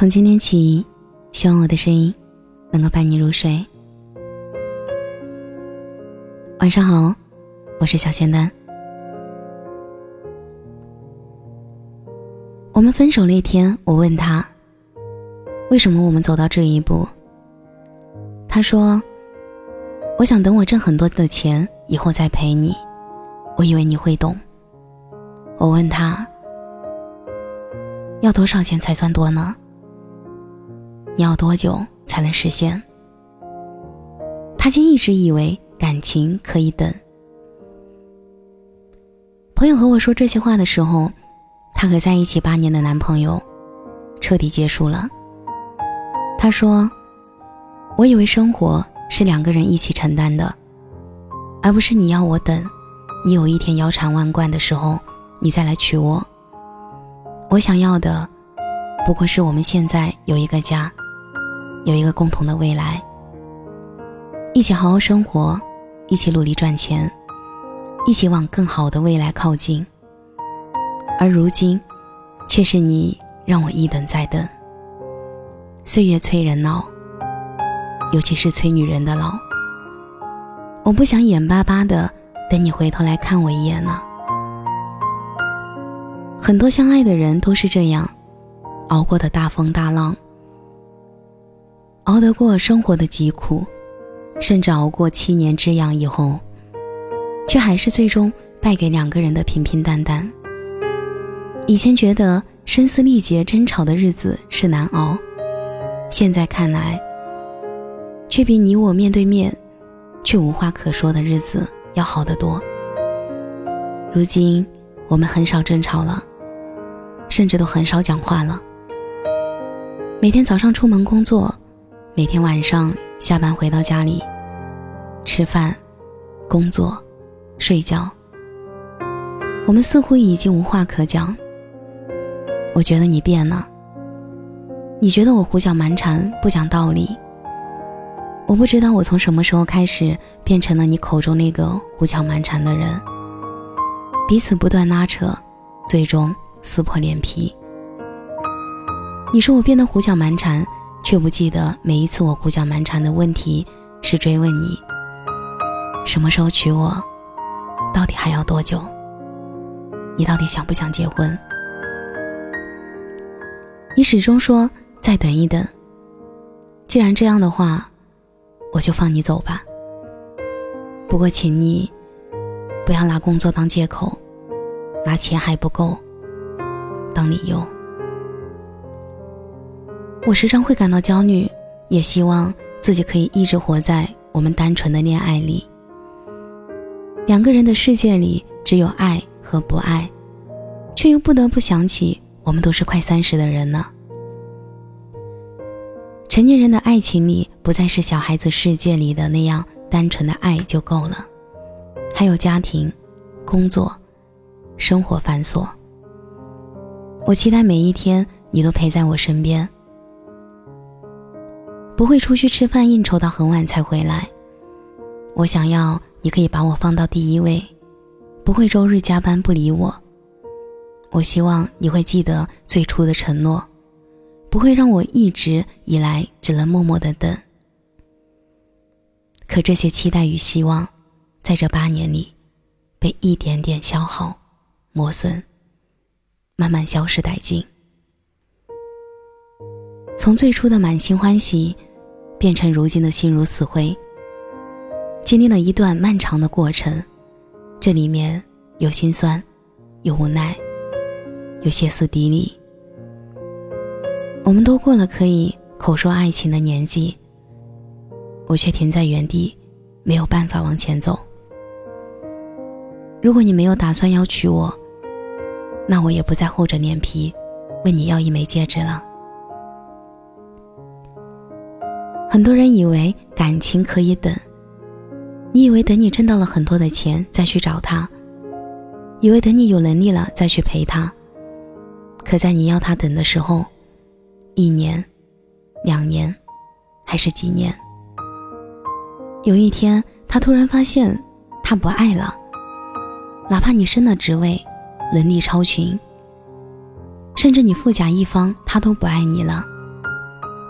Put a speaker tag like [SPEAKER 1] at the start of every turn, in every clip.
[SPEAKER 1] 从今天起，希望我的声音能够伴你入睡。晚上好，我是小仙丹。我们分手那天，我问他，为什么我们走到这一步？他说，我想等我挣很多的钱以后再陪你。我以为你会懂。我问他，要多少钱才算多呢？你要多久才能实现？他竟一直以为感情可以等。朋友和我说这些话的时候，她和在一起八年的男朋友彻底结束了。他说：“我以为生活是两个人一起承担的，而不是你要我等，你有一天腰缠万贯的时候，你再来娶我。我想要的，不过是我们现在有一个家。”有一个共同的未来，一起好好生活，一起努力赚钱，一起往更好的未来靠近。而如今，却是你让我一等再等。岁月催人老，尤其是催女人的老。我不想眼巴巴的等你回头来看我一眼呢。很多相爱的人都是这样，熬过的大风大浪。熬得过生活的疾苦，甚至熬过七年之痒以后，却还是最终败给两个人的平平淡淡。以前觉得声嘶力竭争吵的日子是难熬，现在看来，却比你我面对面却无话可说的日子要好得多。如今我们很少争吵了，甚至都很少讲话了。每天早上出门工作。每天晚上下班回到家里，吃饭、工作、睡觉，我们似乎已经无话可讲。我觉得你变了，你觉得我胡搅蛮缠、不讲道理。我不知道我从什么时候开始变成了你口中那个胡搅蛮缠的人。彼此不断拉扯，最终撕破脸皮。你说我变得胡搅蛮缠。却不记得每一次我胡搅蛮缠的问题是追问你什么时候娶我，到底还要多久？你到底想不想结婚？你始终说再等一等。既然这样的话，我就放你走吧。不过，请你不要拿工作当借口，拿钱还不够当理由。我时常会感到焦虑，也希望自己可以一直活在我们单纯的恋爱里。两个人的世界里只有爱和不爱，却又不得不想起我们都是快三十的人了。成年人的爱情里不再是小孩子世界里的那样单纯的爱就够了，还有家庭、工作、生活繁琐。我期待每一天你都陪在我身边。不会出去吃饭应酬到很晚才回来。我想要你可以把我放到第一位，不会周日加班不理我。我希望你会记得最初的承诺，不会让我一直以来只能默默的等。可这些期待与希望，在这八年里，被一点点消耗、磨损，慢慢消失殆尽。从最初的满心欢喜。变成如今的心如死灰。经历了一段漫长的过程，这里面有心酸，有无奈，有歇斯底里。我们都过了可以口说爱情的年纪，我却停在原地，没有办法往前走。如果你没有打算要娶我，那我也不再厚着脸皮问你要一枚戒指了。很多人以为感情可以等，你以为等你挣到了很多的钱再去找他，以为等你有能力了再去陪他。可在你要他等的时候，一年、两年，还是几年？有一天，他突然发现他不爱了，哪怕你升了职位，能力超群，甚至你富甲一方，他都不爱你了，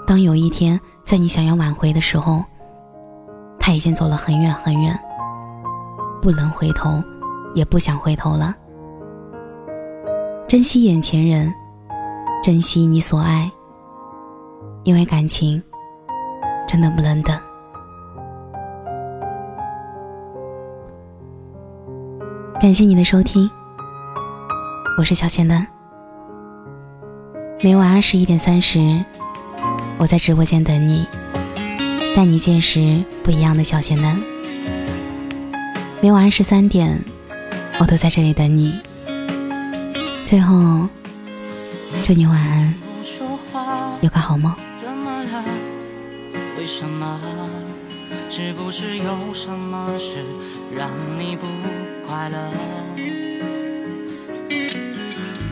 [SPEAKER 2] 当有一天在你想要挽回的时候，他已经走了很远很远，不能回头，也不想回头了。珍惜眼前人，珍惜你所爱，因为感情真的不能等。感谢你的收听，我是小仙丹。每晚二十一点三十，我在直播间等你，带你见识不一样的小仙男。每晚二十三点，我都在这里等你。最后，祝你晚安，有个好梦。为什么？是不是有什么事让你不？快乐。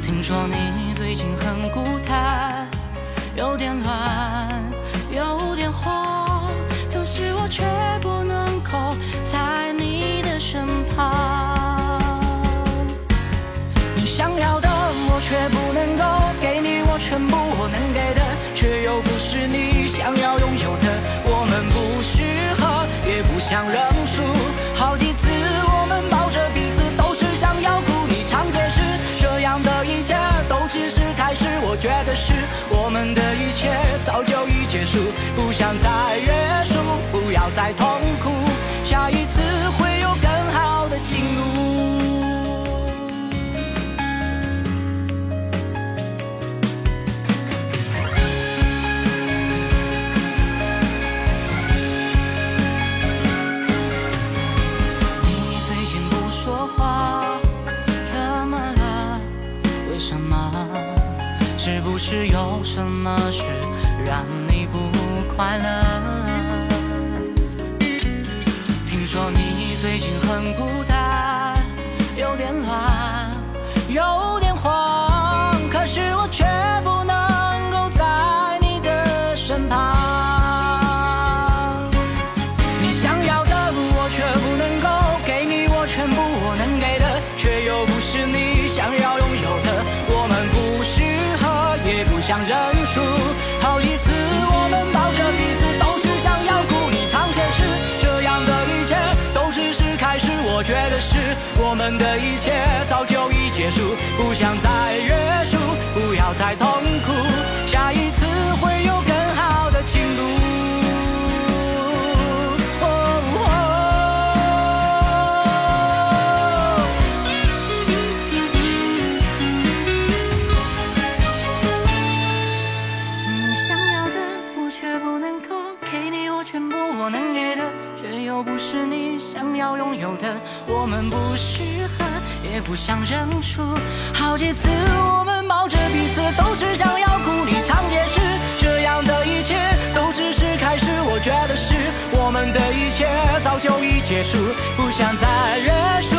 [SPEAKER 2] 听说你最近很孤单，有点乱，不，我能给的，却又不是你想要拥有的。我们不适合，也不想认输，好几次我们抱着彼此，都是想要哭。你常解释，这样的一切都只是开始。我。觉得是我们的一切早就已结束，不想再约束，不要再痛有什么事让你不快乐？听说你最近很孤单，有点乱，有点慌，可是我却不能够在你的身旁。的一切早就已结束，不想再约束，不要再痛苦，我们不适合，也不想认输。好几次我们抱着彼此，都是想要哭。你常解释，这样的一切都只是开始。我觉得是我们的一切早就已结束，不想再认输，